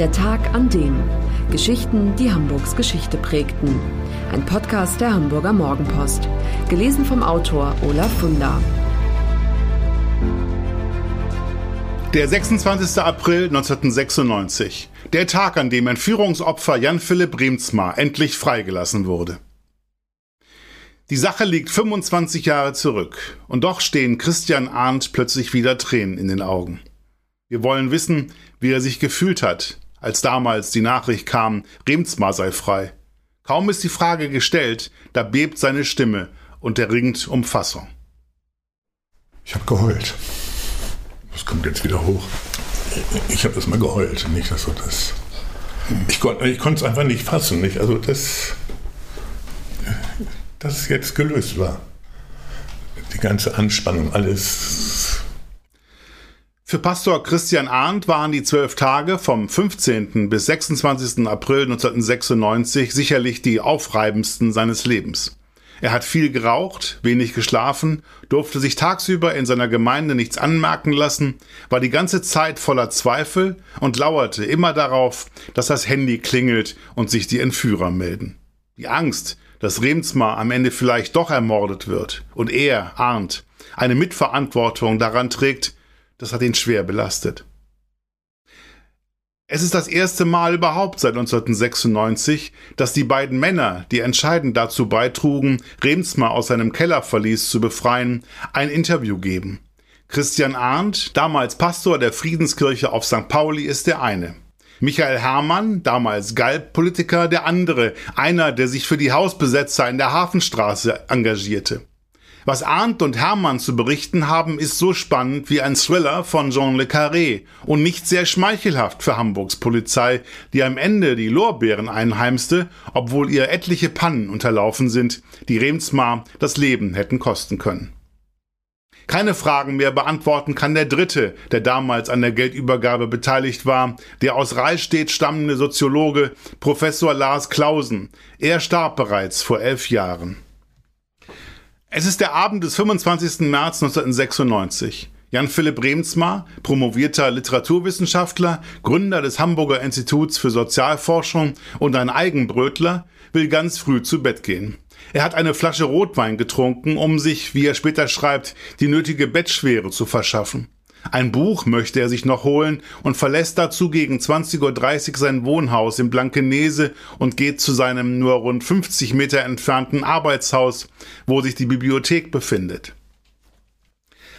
Der Tag an dem. Geschichten, die Hamburgs Geschichte prägten. Ein Podcast der Hamburger Morgenpost. Gelesen vom Autor Olaf Funder. Der 26. April 1996. Der Tag, an dem Entführungsopfer Jan Philipp Remsmar endlich freigelassen wurde. Die Sache liegt 25 Jahre zurück und doch stehen Christian Arndt plötzlich wieder Tränen in den Augen. Wir wollen wissen, wie er sich gefühlt hat, als damals die Nachricht kam, Remsmar sei frei. Kaum ist die Frage gestellt, da bebt seine Stimme und er ringt um Fassung. Ich habe geheult. Das kommt jetzt wieder hoch. Ich habe das mal geheult, nicht, dass so das. Ich, kon, ich konnte es einfach nicht fassen, nicht? Also das dass es jetzt gelöst war. Die ganze Anspannung, alles. Für Pastor Christian Arndt waren die zwölf Tage vom 15. bis 26. April 1996 sicherlich die aufreibendsten seines Lebens. Er hat viel geraucht, wenig geschlafen, durfte sich tagsüber in seiner Gemeinde nichts anmerken lassen, war die ganze Zeit voller Zweifel und lauerte immer darauf, dass das Handy klingelt und sich die Entführer melden. Die Angst, dass Remsmar am Ende vielleicht doch ermordet wird und er, Arndt, eine Mitverantwortung daran trägt, das hat ihn schwer belastet. Es ist das erste Mal überhaupt seit 1996, dass die beiden Männer, die entscheidend dazu beitrugen, Remsmar aus seinem Kellerverlies zu befreien, ein Interview geben. Christian Arndt, damals Pastor der Friedenskirche auf St. Pauli, ist der eine. Michael Herrmann, damals Galp-Politiker, der andere, einer, der sich für die Hausbesetzer in der Hafenstraße engagierte. Was Arndt und Hermann zu berichten haben, ist so spannend wie ein Thriller von Jean Le Carré und nicht sehr schmeichelhaft für Hamburgs Polizei, die am Ende die Lorbeeren einheimste, obwohl ihr etliche Pannen unterlaufen sind, die Remsmar das Leben hätten kosten können keine Fragen mehr beantworten kann der Dritte, der damals an der Geldübergabe beteiligt war, der aus Reichstedt stammende Soziologe Professor Lars Clausen. Er starb bereits vor elf Jahren. Es ist der Abend des 25. März 1996. Jan Philipp Remsmar, promovierter Literaturwissenschaftler, Gründer des Hamburger Instituts für Sozialforschung und ein Eigenbrötler, will ganz früh zu Bett gehen. Er hat eine Flasche Rotwein getrunken, um sich, wie er später schreibt, die nötige Bettschwere zu verschaffen. Ein Buch möchte er sich noch holen und verlässt dazu gegen 20.30 Uhr sein Wohnhaus in Blankenese und geht zu seinem nur rund 50 Meter entfernten Arbeitshaus, wo sich die Bibliothek befindet.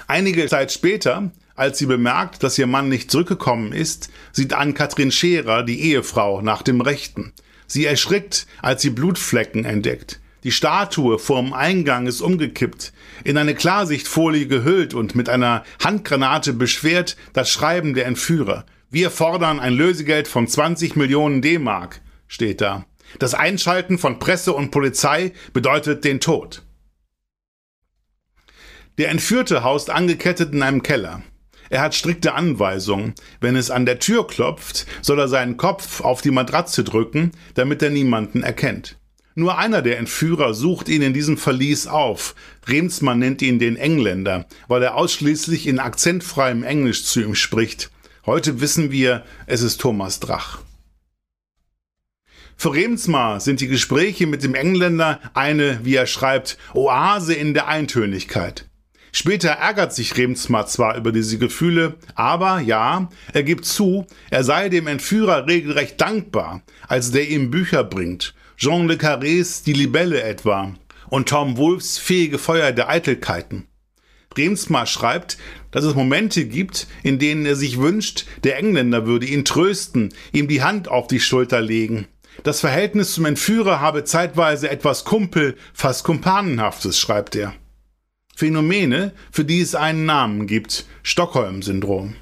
Einige Zeit später, als sie bemerkt, dass ihr Mann nicht zurückgekommen ist, sieht Ann-Kathrin Scherer, die Ehefrau, nach dem Rechten. Sie erschrickt, als sie Blutflecken entdeckt. Die Statue vorm Eingang ist umgekippt, in eine Klarsichtfolie gehüllt und mit einer Handgranate beschwert das Schreiben der Entführer. Wir fordern ein Lösegeld von 20 Millionen D-Mark, steht da. Das Einschalten von Presse und Polizei bedeutet den Tod. Der Entführte haust angekettet in einem Keller. Er hat strikte Anweisungen. Wenn es an der Tür klopft, soll er seinen Kopf auf die Matratze drücken, damit er niemanden erkennt. Nur einer der Entführer sucht ihn in diesem Verlies auf. Remsmann nennt ihn den Engländer, weil er ausschließlich in akzentfreiem Englisch zu ihm spricht. Heute wissen wir, es ist Thomas Drach. Für Remsmar sind die Gespräche mit dem Engländer eine, wie er schreibt, Oase in der Eintönigkeit. Später ärgert sich Remsmar zwar über diese Gefühle, aber ja, er gibt zu, er sei dem Entführer regelrecht dankbar, als der ihm Bücher bringt Jean le Carrés Die Libelle etwa und Tom Wolfs Fähige Feuer der Eitelkeiten. Remsmar schreibt, dass es Momente gibt, in denen er sich wünscht, der Engländer würde ihn trösten, ihm die Hand auf die Schulter legen. Das Verhältnis zum Entführer habe zeitweise etwas Kumpel, fast Kumpanenhaftes, schreibt er. Phänomene, für die es einen Namen gibt, Stockholm-Syndrom.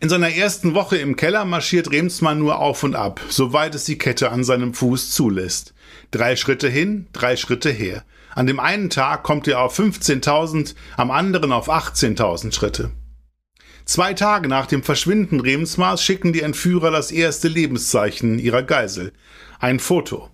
In seiner ersten Woche im Keller marschiert Remsmann nur auf und ab, soweit es die Kette an seinem Fuß zulässt. Drei Schritte hin, drei Schritte her. An dem einen Tag kommt er auf 15.000, am anderen auf 18.000 Schritte. Zwei Tage nach dem Verschwinden Remsmars schicken die Entführer das erste Lebenszeichen ihrer Geisel. Ein Foto.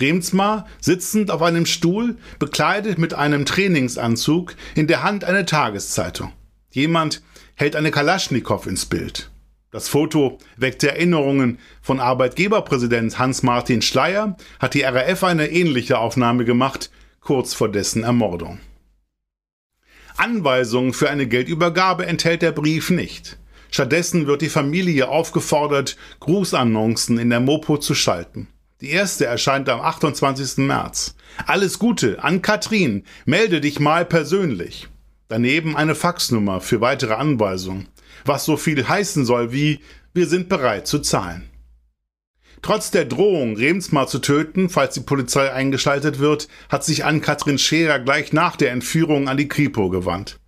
Remsmar sitzend auf einem Stuhl, bekleidet mit einem Trainingsanzug, in der Hand eine Tageszeitung. Jemand hält eine Kalaschnikow ins Bild. Das Foto weckte Erinnerungen. Von Arbeitgeberpräsident Hans-Martin Schleier hat die RAF eine ähnliche Aufnahme gemacht, kurz vor dessen Ermordung. Anweisungen für eine Geldübergabe enthält der Brief nicht. Stattdessen wird die Familie aufgefordert, Grußannoncen in der Mopo zu schalten. Die erste erscheint am 28. März. Alles Gute an Katrin. Melde dich mal persönlich. Daneben eine Faxnummer für weitere Anweisungen, was so viel heißen soll wie wir sind bereit zu zahlen. Trotz der Drohung, Remsmar zu töten, falls die Polizei eingeschaltet wird, hat sich Ann-Kathrin Scherer gleich nach der Entführung an die Kripo gewandt.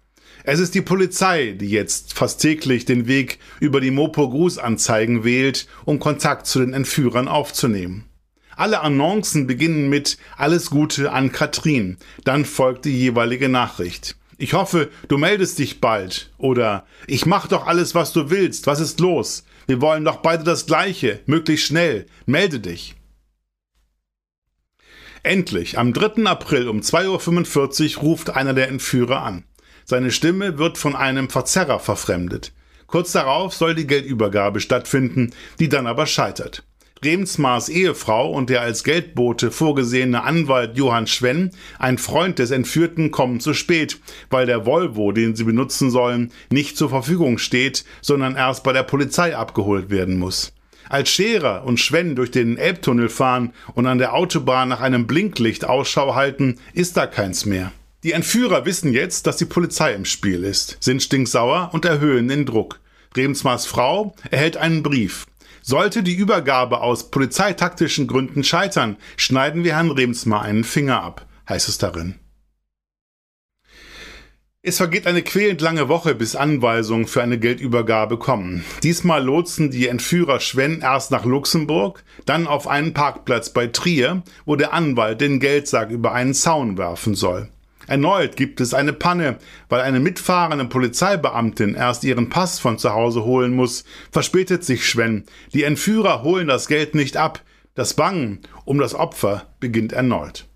Es ist die Polizei, die jetzt fast täglich den Weg über die Mopo-Grußanzeigen wählt, um Kontakt zu den Entführern aufzunehmen. Alle Annoncen beginnen mit Alles Gute an Katrin, dann folgt die jeweilige Nachricht. Ich hoffe, du meldest dich bald. Oder ich mach doch alles, was du willst. Was ist los? Wir wollen doch beide das Gleiche. Möglichst schnell. Melde dich. Endlich, am 3. April um 2.45 Uhr ruft einer der Entführer an. Seine Stimme wird von einem Verzerrer verfremdet. Kurz darauf soll die Geldübergabe stattfinden, die dann aber scheitert. Remsmars Ehefrau und der als Geldbote vorgesehene Anwalt Johann Schwenn, ein Freund des Entführten, kommen zu spät, weil der Volvo, den sie benutzen sollen, nicht zur Verfügung steht, sondern erst bei der Polizei abgeholt werden muss. Als Scherer und Schwenn durch den Elbtunnel fahren und an der Autobahn nach einem Blinklicht Ausschau halten, ist da keins mehr. Die Entführer wissen jetzt, dass die Polizei im Spiel ist, sind stinksauer und erhöhen den Druck. Remsmars Frau erhält einen Brief. Sollte die Übergabe aus polizeitaktischen Gründen scheitern, schneiden wir Herrn Remsmar einen Finger ab, heißt es darin. Es vergeht eine quälend lange Woche, bis Anweisungen für eine Geldübergabe kommen. Diesmal lotsen die Entführer Schwenn erst nach Luxemburg, dann auf einen Parkplatz bei Trier, wo der Anwalt den Geldsack über einen Zaun werfen soll. Erneut gibt es eine Panne, weil eine mitfahrende Polizeibeamtin erst ihren Pass von zu Hause holen muss, verspätet sich Schwen. Die Entführer holen das Geld nicht ab. Das Bangen um das Opfer beginnt erneut.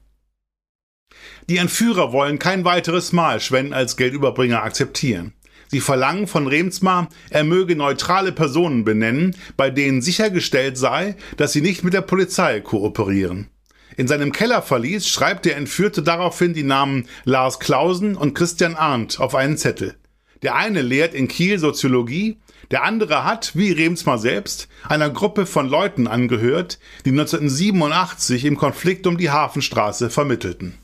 Die Entführer wollen kein weiteres Mal Schwen als Geldüberbringer akzeptieren. Sie verlangen von Remsmar, er möge neutrale Personen benennen, bei denen sichergestellt sei, dass sie nicht mit der Polizei kooperieren. In seinem Kellerverlies schreibt der Entführte daraufhin die Namen Lars Klausen und Christian Arndt auf einen Zettel. Der eine lehrt in Kiel Soziologie, der andere hat, wie Remsmar selbst, einer Gruppe von Leuten angehört, die 1987 im Konflikt um die Hafenstraße vermittelten.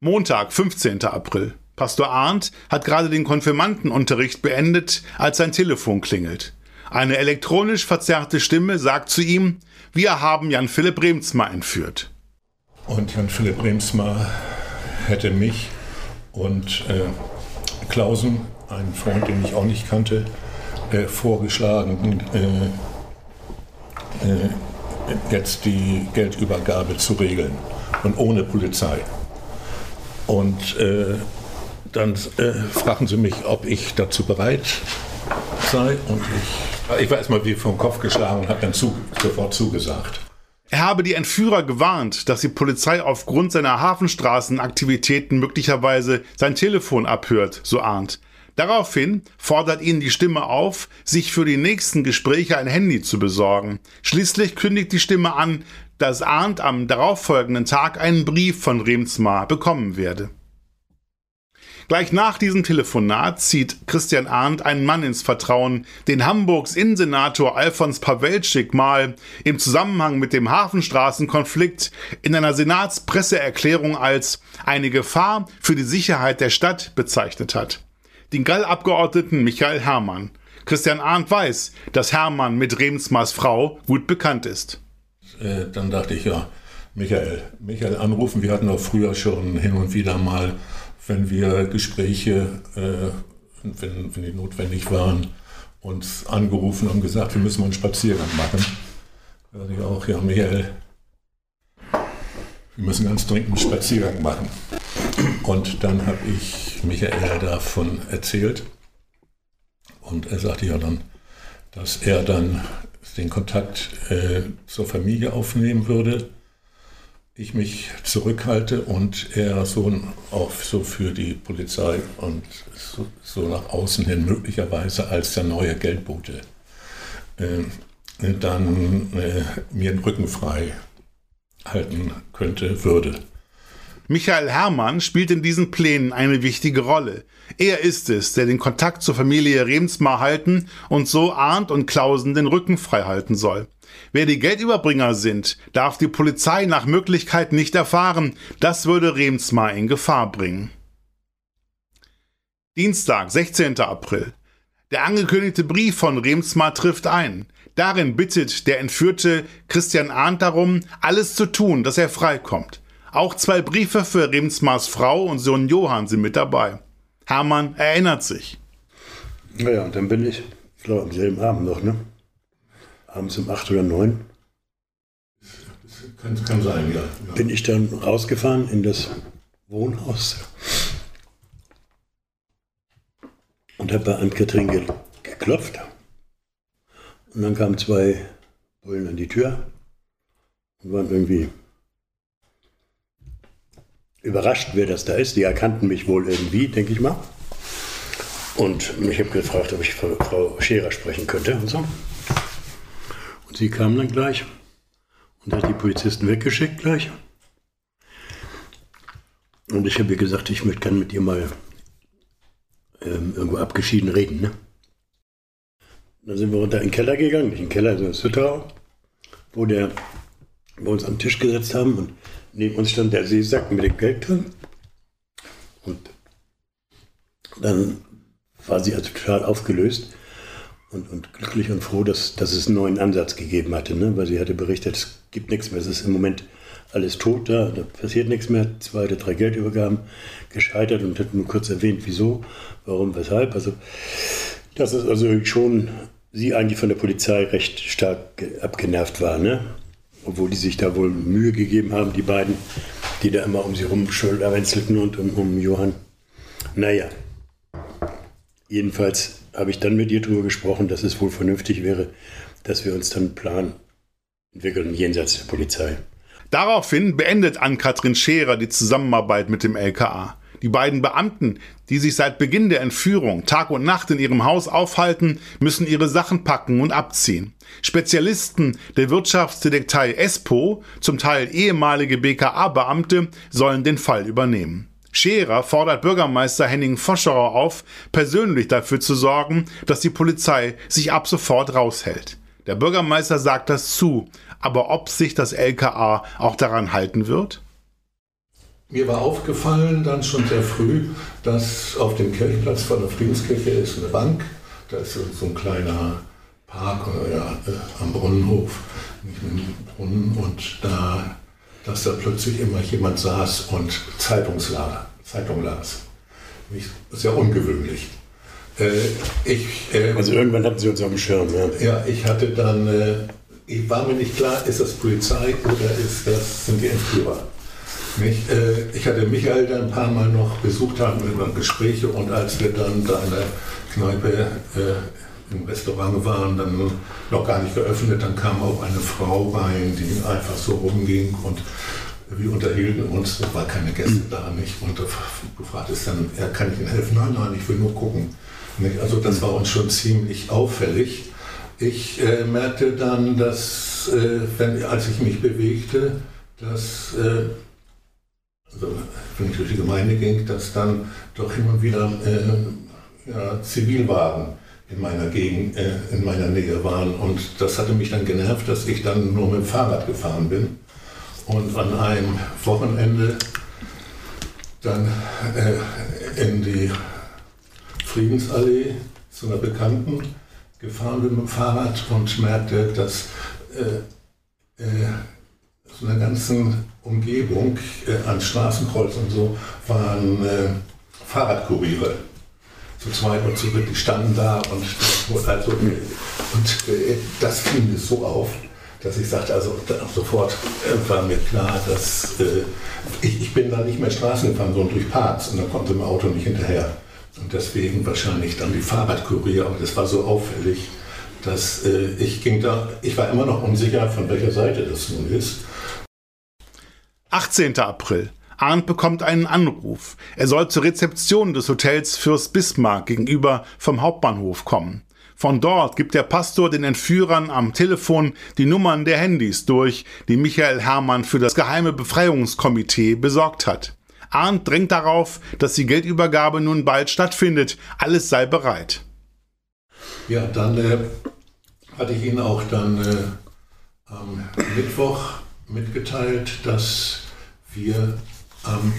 Montag, 15. April. Pastor Arndt hat gerade den Konfirmandenunterricht beendet, als sein Telefon klingelt. Eine elektronisch verzerrte Stimme sagt zu ihm, wir haben Jan Philipp Remsmar entführt. Und Jan Philipp Remsmar hätte mich und äh, Klausen, einen Freund, den ich auch nicht kannte, äh, vorgeschlagen, äh, äh jetzt die Geldübergabe zu regeln und ohne Polizei. Und äh, dann äh, fragen sie mich, ob ich dazu bereit sei und ich ich war erstmal wie vom Kopf geschlagen und habe dann zu, sofort zugesagt. Er habe die Entführer gewarnt, dass die Polizei aufgrund seiner Hafenstraßenaktivitäten möglicherweise sein Telefon abhört, so ahnt. Daraufhin fordert ihn die Stimme auf, sich für die nächsten Gespräche ein Handy zu besorgen. Schließlich kündigt die Stimme an, dass Arndt am darauffolgenden Tag einen Brief von Remsmar bekommen werde. Gleich nach diesem Telefonat zieht Christian Arndt einen Mann ins Vertrauen, den Hamburgs Innensenator Alfons Pawelczyk mal im Zusammenhang mit dem Hafenstraßenkonflikt in einer Senatspresseerklärung als eine Gefahr für die Sicherheit der Stadt bezeichnet hat. Den Gall-Abgeordneten Michael Herrmann. Christian Arndt weiß, dass Herrmann mit Remsmars Frau gut bekannt ist. Äh, dann dachte ich, ja, Michael, Michael anrufen. Wir hatten auch früher schon hin und wieder mal wenn wir Gespräche, äh, wenn, wenn die notwendig waren, uns angerufen und gesagt, wir müssen mal einen Spaziergang machen. Da ich auch, ja, Michael, wir müssen ganz dringend einen Spaziergang machen. Und dann habe ich Michael davon erzählt. Und er sagte ja dann, dass er dann den Kontakt äh, zur Familie aufnehmen würde ich mich zurückhalte und er so auch so für die Polizei und so, so nach außen hin möglicherweise als der neue Geldbote äh, dann äh, mir den Rücken frei halten könnte, würde. Michael Herrmann spielt in diesen Plänen eine wichtige Rolle. Er ist es, der den Kontakt zur Familie Remsmar halten und so Arndt und Klausen den Rücken frei halten soll. Wer die Geldüberbringer sind, darf die Polizei nach Möglichkeit nicht erfahren. Das würde Remsmar in Gefahr bringen. Dienstag, 16. April. Der angekündigte Brief von Remsmar trifft ein. Darin bittet der Entführte Christian Arndt darum, alles zu tun, dass er freikommt. Auch zwei Briefe für Remsmars Frau und Sohn Johann sind mit dabei. Hermann erinnert sich. Naja, und dann bin ich, ich glaube am selben Abend noch, ne? Abends um acht oder neun. Kann, kann sein, ja. ja. Bin ich dann rausgefahren in das Wohnhaus und habe bei Ann-Kathrin ge geklopft. Und dann kamen zwei Bullen an die Tür und waren irgendwie überrascht, wer das da ist. Die erkannten mich wohl irgendwie, denke ich mal. Und ich habe gefragt, ob ich Frau Scherer sprechen könnte und so. Und sie kam dann gleich und hat die Polizisten weggeschickt gleich. Und ich habe ihr gesagt, ich möchte gerne mit ihr mal ähm, irgendwo abgeschieden reden. Ne? Dann sind wir runter in den Keller gegangen, nicht in den Keller, sondern ins Hütterau, wo der, wir uns am Tisch gesetzt haben und neben uns stand der Seesack mit dem Geld drin. Und dann war sie also total aufgelöst und, und glücklich und froh, dass, dass es einen neuen Ansatz gegeben hatte, ne? weil sie hatte berichtet, es gibt nichts mehr, es ist im Moment alles tot da, da passiert nichts mehr, zwei oder drei Geldübergaben gescheitert und hat nur kurz erwähnt, wieso, warum, weshalb. Also das ist also schon sie eigentlich von der Polizei recht stark abgenervt war, ne? obwohl die sich da wohl Mühe gegeben haben, die beiden, die da immer um sie rumschulterwänzelten und um, um Johann. Naja, jedenfalls habe ich dann mit ihr darüber gesprochen, dass es wohl vernünftig wäre, dass wir uns dann einen Plan entwickeln jenseits der Polizei. Daraufhin beendet Ann-Kathrin Scherer die Zusammenarbeit mit dem LKA. Die beiden Beamten, die sich seit Beginn der Entführung Tag und Nacht in ihrem Haus aufhalten, müssen ihre Sachen packen und abziehen. Spezialisten der Wirtschaftsdetektei ESPO, zum Teil ehemalige BKA-Beamte, sollen den Fall übernehmen. Scherer fordert Bürgermeister Henning Foscherer auf, persönlich dafür zu sorgen, dass die Polizei sich ab sofort raushält. Der Bürgermeister sagt das zu, aber ob sich das LKA auch daran halten wird? Mir war aufgefallen dann schon sehr früh, dass auf dem Kirchenplatz von der Friedenskirche ist eine Bank, da ist so ein kleiner Park ja, äh, am Brunnenhof, Brunnen und da dass da plötzlich immer jemand saß und Zeitungsla Zeitung las. Sehr ungewöhnlich. Äh, ich, äh, also irgendwann hatten Sie uns auf dem Schirm. Ja, ja ich hatte dann, äh, ich war mir nicht klar, ist das Polizei oder ist das, sind die Entführer. Nicht? Äh, ich hatte Michael dann ein paar Mal noch besucht, haben wir Gespräche und als wir dann da in der Kneipe äh, im Restaurant waren, dann noch gar nicht geöffnet. Dann kam auch eine Frau rein, die einfach so rumging und wir unterhielten uns, da war keine Gäste da nicht. Und du fragtest dann, ja, kann ich Ihnen helfen? Nein, nein, ich will nur gucken. Also das war uns schon ziemlich auffällig. Ich äh, merkte dann, dass, äh, wenn, als ich mich bewegte, dass, äh, also, wenn ich durch die Gemeinde ging, dass dann doch immer wieder äh, ja, Zivilwagen in meiner Gegend, äh, in meiner Nähe waren. Und das hatte mich dann genervt, dass ich dann nur mit dem Fahrrad gefahren bin. Und an einem Wochenende dann äh, in die Friedensallee zu einer Bekannten gefahren bin mit dem Fahrrad und merkte, dass äh, äh, so einer ganzen Umgebung äh, an Straßenkreuz und so waren äh, Fahrradkuriere. Zu zweit und zu dritt, die standen da und, also, und äh, das fiel mir so auf, dass ich sagte, also sofort äh, war mir klar, dass äh, ich, ich, bin da nicht mehr Straßen gefahren, sondern durch Parks und da konnte mein Auto nicht hinterher. Und deswegen wahrscheinlich dann die Fahrradkurier, aber das war so auffällig, dass ich ging da, ich war immer noch unsicher, von welcher Seite das nun ist. 18. April. Arndt bekommt einen Anruf. Er soll zur Rezeption des Hotels Fürst Bismarck gegenüber vom Hauptbahnhof kommen. Von dort gibt der Pastor den Entführern am Telefon die Nummern der Handys durch, die Michael Hermann für das geheime Befreiungskomitee besorgt hat. Arndt drängt darauf, dass die Geldübergabe nun bald stattfindet. Alles sei bereit. Ja, dann äh, hatte ich Ihnen auch dann äh, am Mittwoch mitgeteilt, dass wir ähm,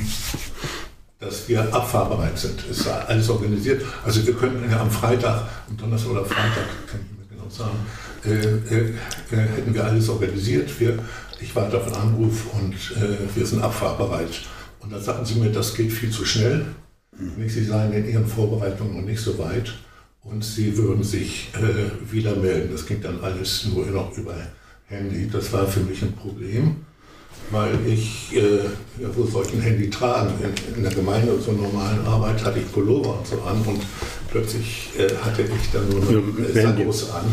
dass wir abfahrbereit sind. Es ist alles organisiert. Also wir könnten ja am Freitag, am Donnerstag oder Freitag, kann ich mehr genau sagen, äh, äh, äh, hätten wir alles organisiert. Wir, ich warte auf einen Anruf und äh, wir sind abfahrbereit. Und dann sagten sie mir, das geht viel zu schnell. Mhm. Sie seien in ihren Vorbereitungen noch nicht so weit und sie würden sich äh, wieder melden. Das ging dann alles nur noch über Handy. Das war für mich ein Problem weil ich, äh, ja, wo soll ich ein Handy tragen? In, in der Gemeinde und so normalen Arbeit hatte ich Pullover und so an und plötzlich äh, hatte ich dann nur noch äh, Sackos an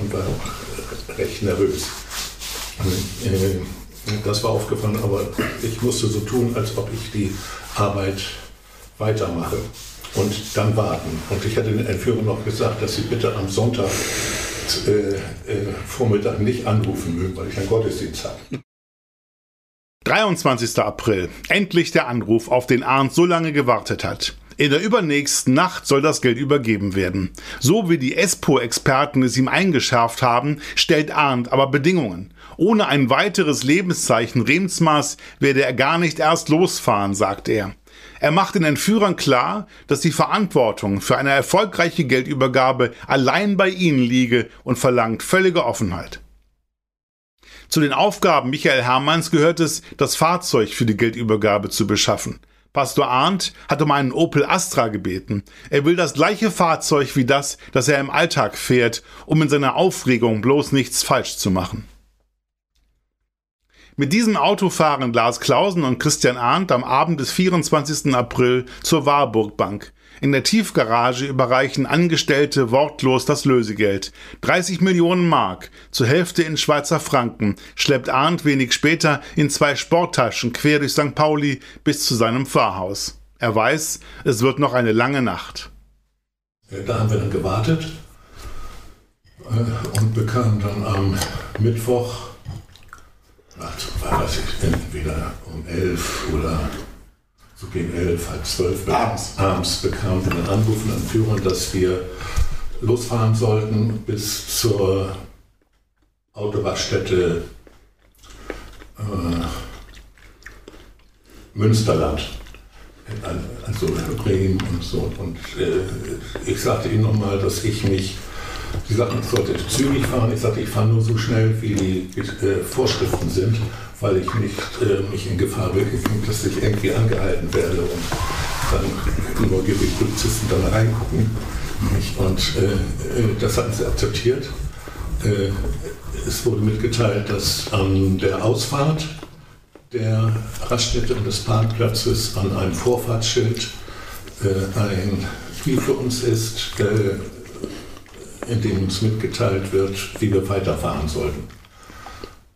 und war auch recht nervös. Äh, das war aufgefallen, aber ich musste so tun, als ob ich die Arbeit weitermache und dann warten. Und ich hatte den Entführer noch gesagt, dass sie bitte am Sonntag äh, äh, Vormittag nicht anrufen mögen, weil ich einen Gottesdienst habe. 23. April. Endlich der Anruf, auf den Arndt so lange gewartet hat. In der übernächsten Nacht soll das Geld übergeben werden. So wie die ESPO-Experten es ihm eingeschärft haben, stellt Arndt aber Bedingungen. Ohne ein weiteres Lebenszeichen Remsmaß werde er gar nicht erst losfahren, sagt er. Er macht den Entführern klar, dass die Verantwortung für eine erfolgreiche Geldübergabe allein bei ihnen liege und verlangt völlige Offenheit. Zu den Aufgaben Michael Hermanns gehört es, das Fahrzeug für die Geldübergabe zu beschaffen. Pastor Arndt hat um einen Opel Astra gebeten. Er will das gleiche Fahrzeug wie das, das er im Alltag fährt, um in seiner Aufregung bloß nichts falsch zu machen. Mit diesem Auto fahren Lars Klausen und Christian Arndt am Abend des 24. April zur Warburg Bank. In der Tiefgarage überreichen Angestellte wortlos das Lösegeld. 30 Millionen Mark, zur Hälfte in Schweizer Franken, schleppt Arndt wenig später in zwei Sporttaschen quer durch St. Pauli bis zu seinem Pfarrhaus. Er weiß, es wird noch eine lange Nacht. Da haben wir dann gewartet äh, und bekamen dann am Mittwoch, war das entweder um elf oder so gegen elf, halb zwölf abends, abends bekamen wir einen Anruf von einem Führer, dass wir losfahren sollten bis zur Autowaschstätte äh, Münsterland. Also Bremen und so. Und äh, ich sagte ihnen nochmal, dass ich mich, sie sagten, ich sollte zügig fahren. Ich sagte, ich fahre nur so schnell, wie die äh, Vorschriften sind weil ich nicht äh, mich in Gefahr begebe, dass ich irgendwie angehalten werde und dann nur die Polizisten dann reingucken. Und äh, äh, das hatten sie akzeptiert. Äh, es wurde mitgeteilt, dass an der Ausfahrt der Raststätte und des Parkplatzes an einem Vorfahrtsschild äh, ein Brief für uns ist, in dem uns mitgeteilt wird, wie wir weiterfahren sollten.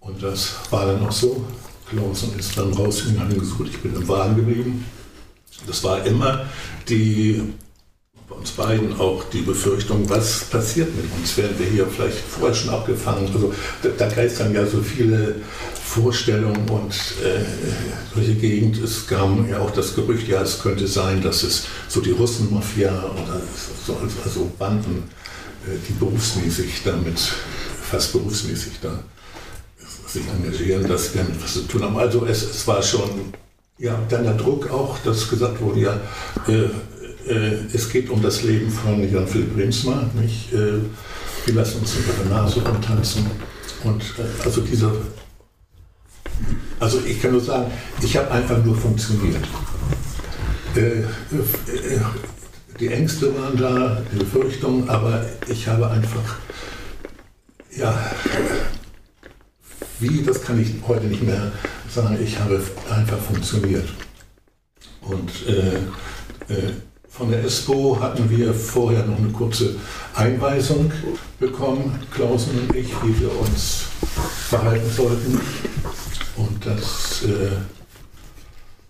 Und das war dann auch so. Klausen ist dann rausgegangen, gesucht, ich bin im Wagen geblieben. Das war immer die, bei uns beiden auch die Befürchtung, was passiert mit uns? Werden wir hier vielleicht vorher schon abgefangen? Also da, da geistern ja so viele Vorstellungen und äh, solche Gegend. Es kam ja auch das Gerücht, ja, es könnte sein, dass es so die Russenmafia oder so, also Banden, äh, die berufsmäßig damit, fast berufsmäßig da sich engagieren, dass wir damit was zu tun haben. Also es, es war schon ja, dann der Druck auch, dass gesagt wurde, ja, äh, äh, es geht um das Leben von Jan Philipp Remsmar, nicht? Äh, wir lassen uns über der Nase rumtanzen. Und äh, also dieser, also ich kann nur sagen, ich habe einfach nur funktioniert. Die Ängste waren da, die Befürchtungen, aber ich habe einfach, ja, wie, das kann ich heute nicht mehr sagen. Ich habe einfach funktioniert. Und äh, äh, von der ESPO hatten wir vorher noch eine kurze Einweisung bekommen, Klausen und ich, wie wir uns verhalten sollten. und dass äh,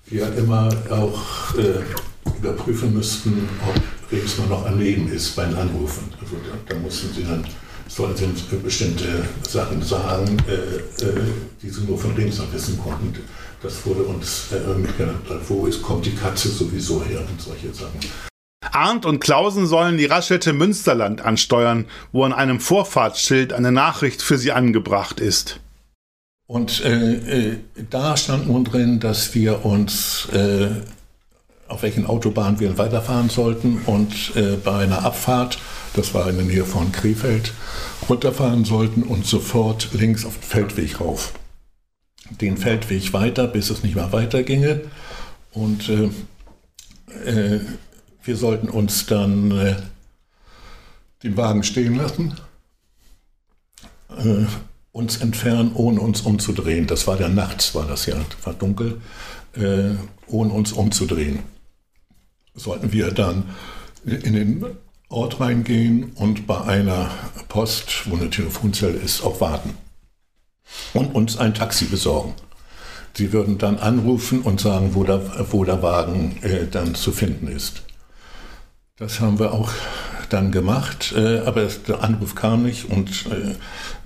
wir immer auch äh, überprüfen müssten, ob Remsmar noch am Leben ist bei den Anrufen. Also da, da mussten sie dann sollten sie bestimmte Sachen sagen, äh, äh, die sie nur von Remsmar wissen konnten. Das wurde uns äh, mitgenannt. Wo ist, kommt die Katze sowieso her und solche Sachen. Arndt und Klausen sollen die Raschette Münsterland ansteuern, wo an einem Vorfahrtsschild eine Nachricht für sie angebracht ist. Und äh, äh, da stand nun drin, dass wir uns äh, auf welchen Autobahnen wir weiterfahren sollten und äh, bei einer Abfahrt, das war in der Nähe von Krefeld, runterfahren sollten und sofort links auf den Feldweg rauf. Den Feldweg weiter, bis es nicht mehr weiterginge. Und äh, äh, wir sollten uns dann äh, den Wagen stehen lassen, äh, uns entfernen, ohne uns umzudrehen. Das war der nachts, war das ja, war dunkel, äh, ohne uns umzudrehen. Sollten wir dann in den Ort reingehen und bei einer Post, wo eine Telefonzelle ist, auch warten. Und uns ein Taxi besorgen. Sie würden dann anrufen und sagen, wo der, wo der Wagen äh, dann zu finden ist. Das haben wir auch dann gemacht, äh, aber der Anruf kam nicht und äh,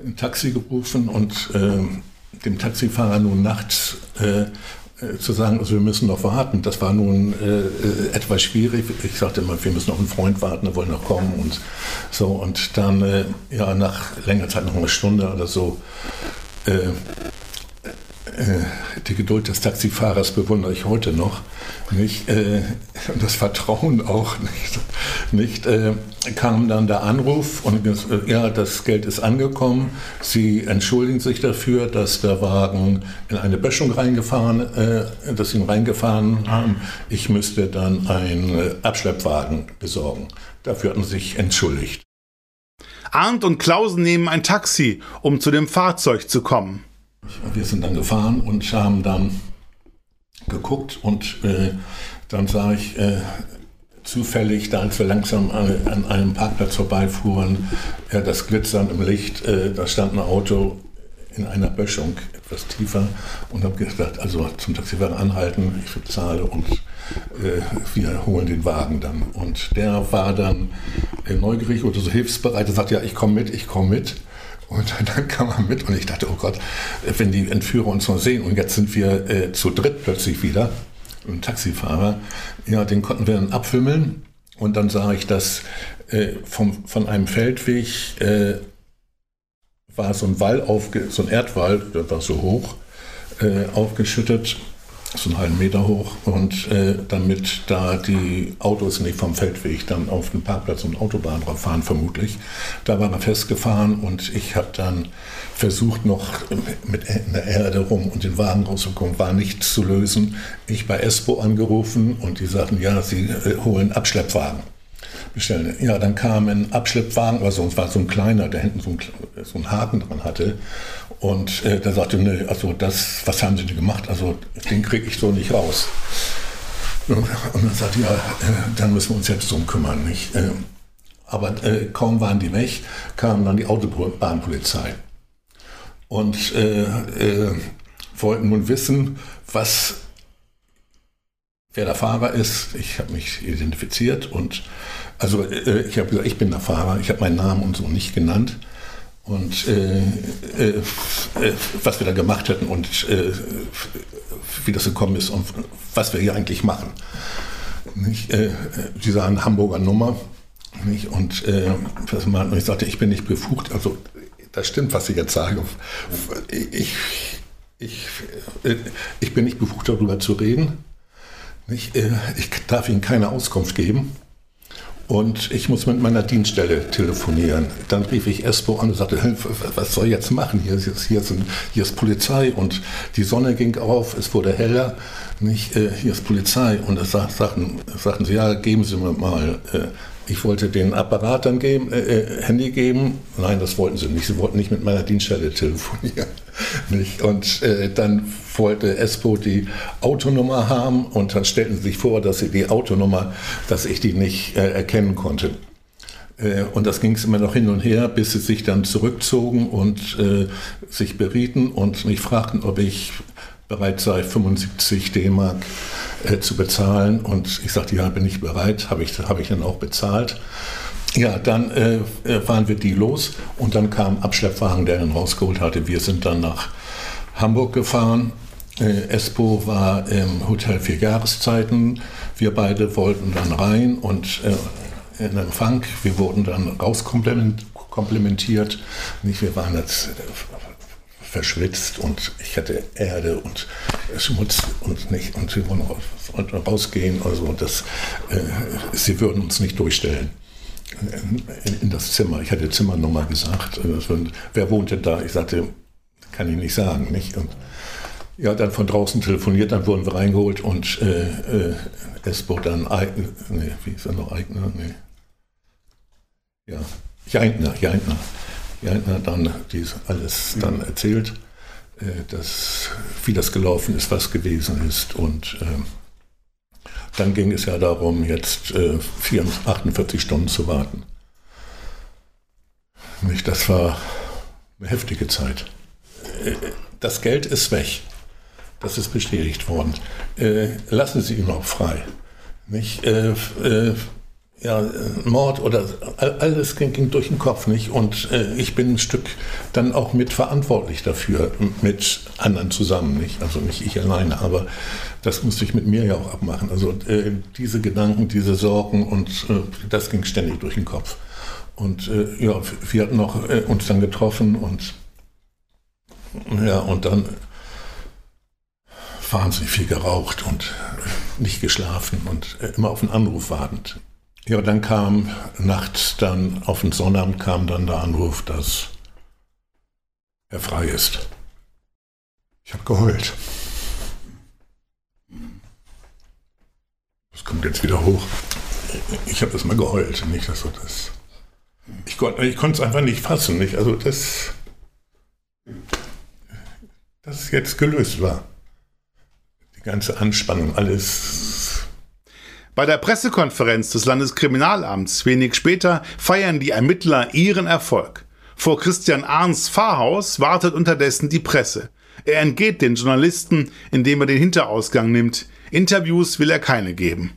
ein Taxi gerufen und äh, dem Taxifahrer nun nachts äh, zu sagen, also wir müssen noch warten, das war nun äh, etwas schwierig. Ich sagte immer, wir müssen auf einen Freund warten, er wollte noch kommen und so. Und dann, ja, nach längerer Zeit, noch eine Stunde oder so, äh, die Geduld des Taxifahrers bewundere ich heute noch. Nicht, äh, das Vertrauen auch nicht. nicht äh, kam dann der Anruf und äh, ja, das Geld ist angekommen. Sie entschuldigen sich dafür, dass der Wagen in eine Böschung reingefahren, äh, dass sie ihn reingefahren haben. Ich müsste dann einen äh, Abschleppwagen besorgen. Dafür hatten sie sich entschuldigt. Arndt und Klausen nehmen ein Taxi, um zu dem Fahrzeug zu kommen. Wir sind dann gefahren und haben dann geguckt und äh, dann sah ich äh, zufällig, da als wir langsam an, an einem Parkplatz vorbeifuhren, ja, das Glitzern im Licht, äh, da stand ein Auto in einer Böschung etwas tiefer und habe gedacht, also zum Taxifahrer anhalten, ich bezahle und äh, wir holen den Wagen dann. Und der war dann äh, neugierig oder so hilfsbereit, er sagte, ja, ich komme mit, ich komme mit. Und dann kam er mit und ich dachte, oh Gott, wenn die Entführer uns noch sehen und jetzt sind wir äh, zu dritt plötzlich wieder, ein Taxifahrer, ja, den konnten wir dann abfimmeln und dann sah ich, dass äh, vom, von einem Feldweg äh, war so ein Wall, aufge, so ein Erdwall, der war so hoch, äh, aufgeschüttet so einen halben Meter hoch und äh, damit da die Autos nicht vom Feldweg dann auf den Parkplatz und Autobahn drauf fahren, vermutlich. Da war er festgefahren und ich habe dann versucht noch mit in der Erde rum und den Wagen rauszukommen, war nichts zu lösen. Ich bei Espo angerufen und die sagten, ja, sie äh, holen Abschleppwagen bestellen. Ja, dann kam ein Abschleppwagen, also es war so ein kleiner, der hinten so, ein, so einen Haken dran hatte. Und äh, der sagte, ne, also das, was haben Sie denn gemacht? Also den kriege ich so nicht raus. Und dann sagte ja, äh, dann müssen wir uns jetzt drum kümmern. Nicht? Äh, aber äh, kaum waren die weg, kam dann die Autobahnpolizei. Und äh, äh, wollten nun wissen, was wer der Fahrer ist. Ich habe mich identifiziert und also äh, ich habe gesagt, ich bin der Fahrer. Ich habe meinen Namen und so nicht genannt. Und äh, äh, was wir da gemacht hätten und äh, wie das gekommen ist und was wir hier eigentlich machen. Nicht? Äh, die sagen Hamburger Nummer. Nicht? Und, äh, ich sagte, ich bin nicht befugt. Also das stimmt, was ich jetzt sage. Ich, ich, ich bin nicht befugt, darüber zu reden. Ich, ich darf Ihnen keine Auskunft geben. Und ich muss mit meiner Dienststelle telefonieren. Dann rief ich Espo an und sagte, was soll ich jetzt machen? Hier ist, hier, ist, hier ist Polizei und die Sonne ging auf, es wurde heller. Nicht, äh, hier ist Polizei. Und da sagten, sagten sie, ja, geben Sie mir mal äh, ich wollte den Apparat dann geben, äh, äh, Handy geben. Nein, das wollten sie nicht. Sie wollten nicht mit meiner Dienststelle telefonieren. nicht? Und äh, dann wollte Espo die Autonummer haben und dann stellten sie sich vor, dass sie die Autonummer, dass ich die nicht äh, erkennen konnte. Äh, und das ging es immer noch hin und her, bis sie sich dann zurückzogen und äh, sich berieten und mich fragten, ob ich bereit sei, 75 D-Mark äh, zu bezahlen. Und ich sagte, ja, bin ich bereit, habe ich, hab ich dann auch bezahlt. Ja, dann äh, äh, waren wir die los und dann kam Abschleppwagen, der ihn rausgeholt hatte. Wir sind dann nach Hamburg gefahren. Äh, Espo war im Hotel Vier Jahreszeiten. Wir beide wollten dann rein und äh, in Empfang. Wir wurden dann rauskomplementiert. Nicht, wir waren jetzt äh, verschwitzt und ich hatte Erde und Schmutz und nicht und sie wollen rausgehen. Also das, äh, sie würden uns nicht durchstellen in, in, das Zimmer. Ich hatte Zimmernummer gesagt. Also, wer wohnte da? Ich sagte, kann ich nicht sagen. Nicht? Und ja, dann von draußen telefoniert, dann wurden wir reingeholt und äh, äh, Espo dann, Eigner, nee, wie ist er noch, Eigner? Nee. Ja, Jeintner, Jeintner. Jeintner dann dies alles dann erzählt, äh, dass, wie das gelaufen ist, was gewesen ist und äh, dann ging es ja darum, jetzt äh, 44, 48 Stunden zu warten. Nicht, das war eine heftige Zeit. Äh, das Geld ist weg. Das ist bestätigt worden. Äh, lassen Sie ihn auch frei. Nicht? Äh, äh, ja, Mord oder alles ging, ging, durch den Kopf nicht. Und äh, ich bin ein Stück dann auch mitverantwortlich dafür, mit anderen zusammen, nicht? Also nicht ich alleine, aber das musste ich mit mir ja auch abmachen. Also äh, diese Gedanken, diese Sorgen und äh, das ging ständig durch den Kopf. Und äh, ja, wir hatten noch äh, uns dann getroffen und ja, und dann wahnsinnig viel geraucht und nicht geschlafen und immer auf einen Anruf wartend. Ja, dann kam nachts dann auf den Sonnabend kam dann der Anruf, dass er frei ist. Ich habe geheult. Das kommt jetzt wieder hoch. Ich habe das mal geheult, nicht, dass so das. Ich, konnte ich es einfach nicht fassen, nicht? Also das, dass es jetzt gelöst war. Die ganze Anspannung, alles. Bei der Pressekonferenz des Landeskriminalamts wenig später feiern die Ermittler ihren Erfolg. Vor Christian Arns Pfarrhaus wartet unterdessen die Presse. Er entgeht den Journalisten, indem er den Hinterausgang nimmt. Interviews will er keine geben.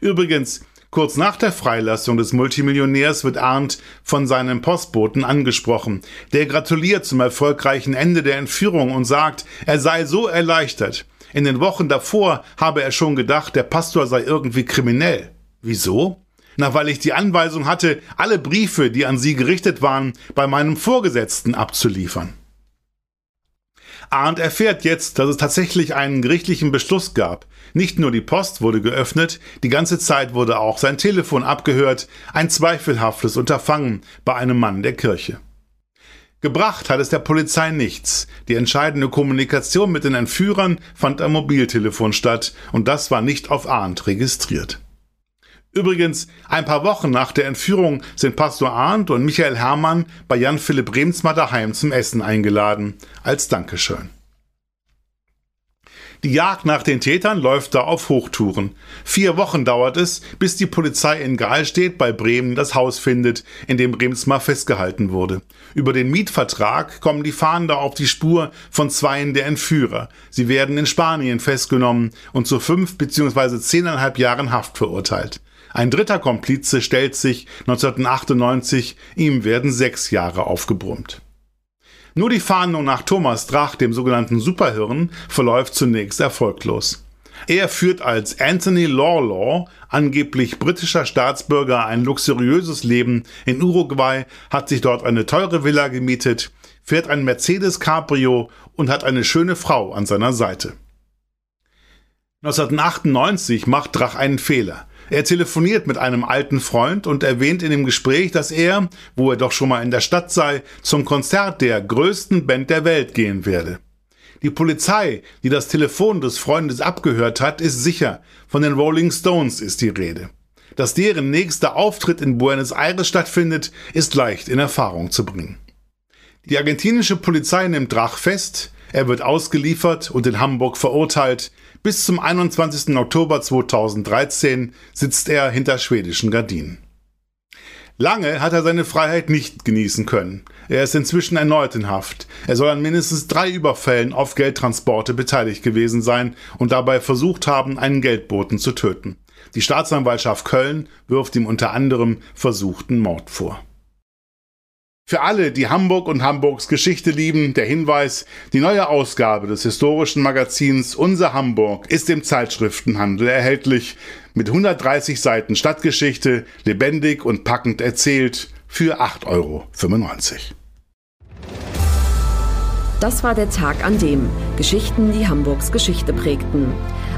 Übrigens, kurz nach der Freilassung des Multimillionärs wird Arndt von seinem Postboten angesprochen. Der gratuliert zum erfolgreichen Ende der Entführung und sagt, er sei so erleichtert. In den Wochen davor habe er schon gedacht, der Pastor sei irgendwie kriminell. Wieso? Na, weil ich die Anweisung hatte, alle Briefe, die an sie gerichtet waren, bei meinem Vorgesetzten abzuliefern. Arndt erfährt jetzt, dass es tatsächlich einen gerichtlichen Beschluss gab. Nicht nur die Post wurde geöffnet, die ganze Zeit wurde auch sein Telefon abgehört, ein zweifelhaftes Unterfangen bei einem Mann der Kirche. Gebracht hat es der Polizei nichts. Die entscheidende Kommunikation mit den Entführern fand am Mobiltelefon statt und das war nicht auf Arndt registriert. Übrigens, ein paar Wochen nach der Entführung sind Pastor Arndt und Michael Herrmann bei Jan Philipp Remsmar daheim zum Essen eingeladen, als Dankeschön. Die Jagd nach den Tätern läuft da auf Hochtouren. Vier Wochen dauert es, bis die Polizei in Gahlstedt bei Bremen das Haus findet, in dem Bremsmar festgehalten wurde. Über den Mietvertrag kommen die Fahnder auf die Spur von zweien der Entführer. Sie werden in Spanien festgenommen und zu fünf bzw. zehneinhalb Jahren Haft verurteilt. Ein dritter Komplize stellt sich 1998, ihm werden sechs Jahre aufgebrummt. Nur die Fahndung nach Thomas Drach, dem sogenannten Superhirn, verläuft zunächst erfolglos. Er führt als Anthony Lawlaw, angeblich britischer Staatsbürger, ein luxuriöses Leben in Uruguay, hat sich dort eine teure Villa gemietet, fährt ein Mercedes Cabrio und hat eine schöne Frau an seiner Seite. 1998 macht Drach einen Fehler. Er telefoniert mit einem alten Freund und erwähnt in dem Gespräch, dass er, wo er doch schon mal in der Stadt sei, zum Konzert der größten Band der Welt gehen werde. Die Polizei, die das Telefon des Freundes abgehört hat, ist sicher. Von den Rolling Stones ist die Rede. Dass deren nächster Auftritt in Buenos Aires stattfindet, ist leicht in Erfahrung zu bringen. Die argentinische Polizei nimmt Drach fest, er wird ausgeliefert und in Hamburg verurteilt, bis zum 21. Oktober 2013 sitzt er hinter schwedischen Gardinen. Lange hat er seine Freiheit nicht genießen können. Er ist inzwischen erneut in Haft. Er soll an mindestens drei Überfällen auf Geldtransporte beteiligt gewesen sein und dabei versucht haben, einen Geldboten zu töten. Die Staatsanwaltschaft Köln wirft ihm unter anderem versuchten Mord vor. Für alle, die Hamburg und Hamburgs Geschichte lieben, der Hinweis, die neue Ausgabe des historischen Magazins Unser Hamburg ist im Zeitschriftenhandel erhältlich mit 130 Seiten Stadtgeschichte, lebendig und packend erzählt für 8,95 Euro. Das war der Tag an dem Geschichten, die Hamburgs Geschichte prägten.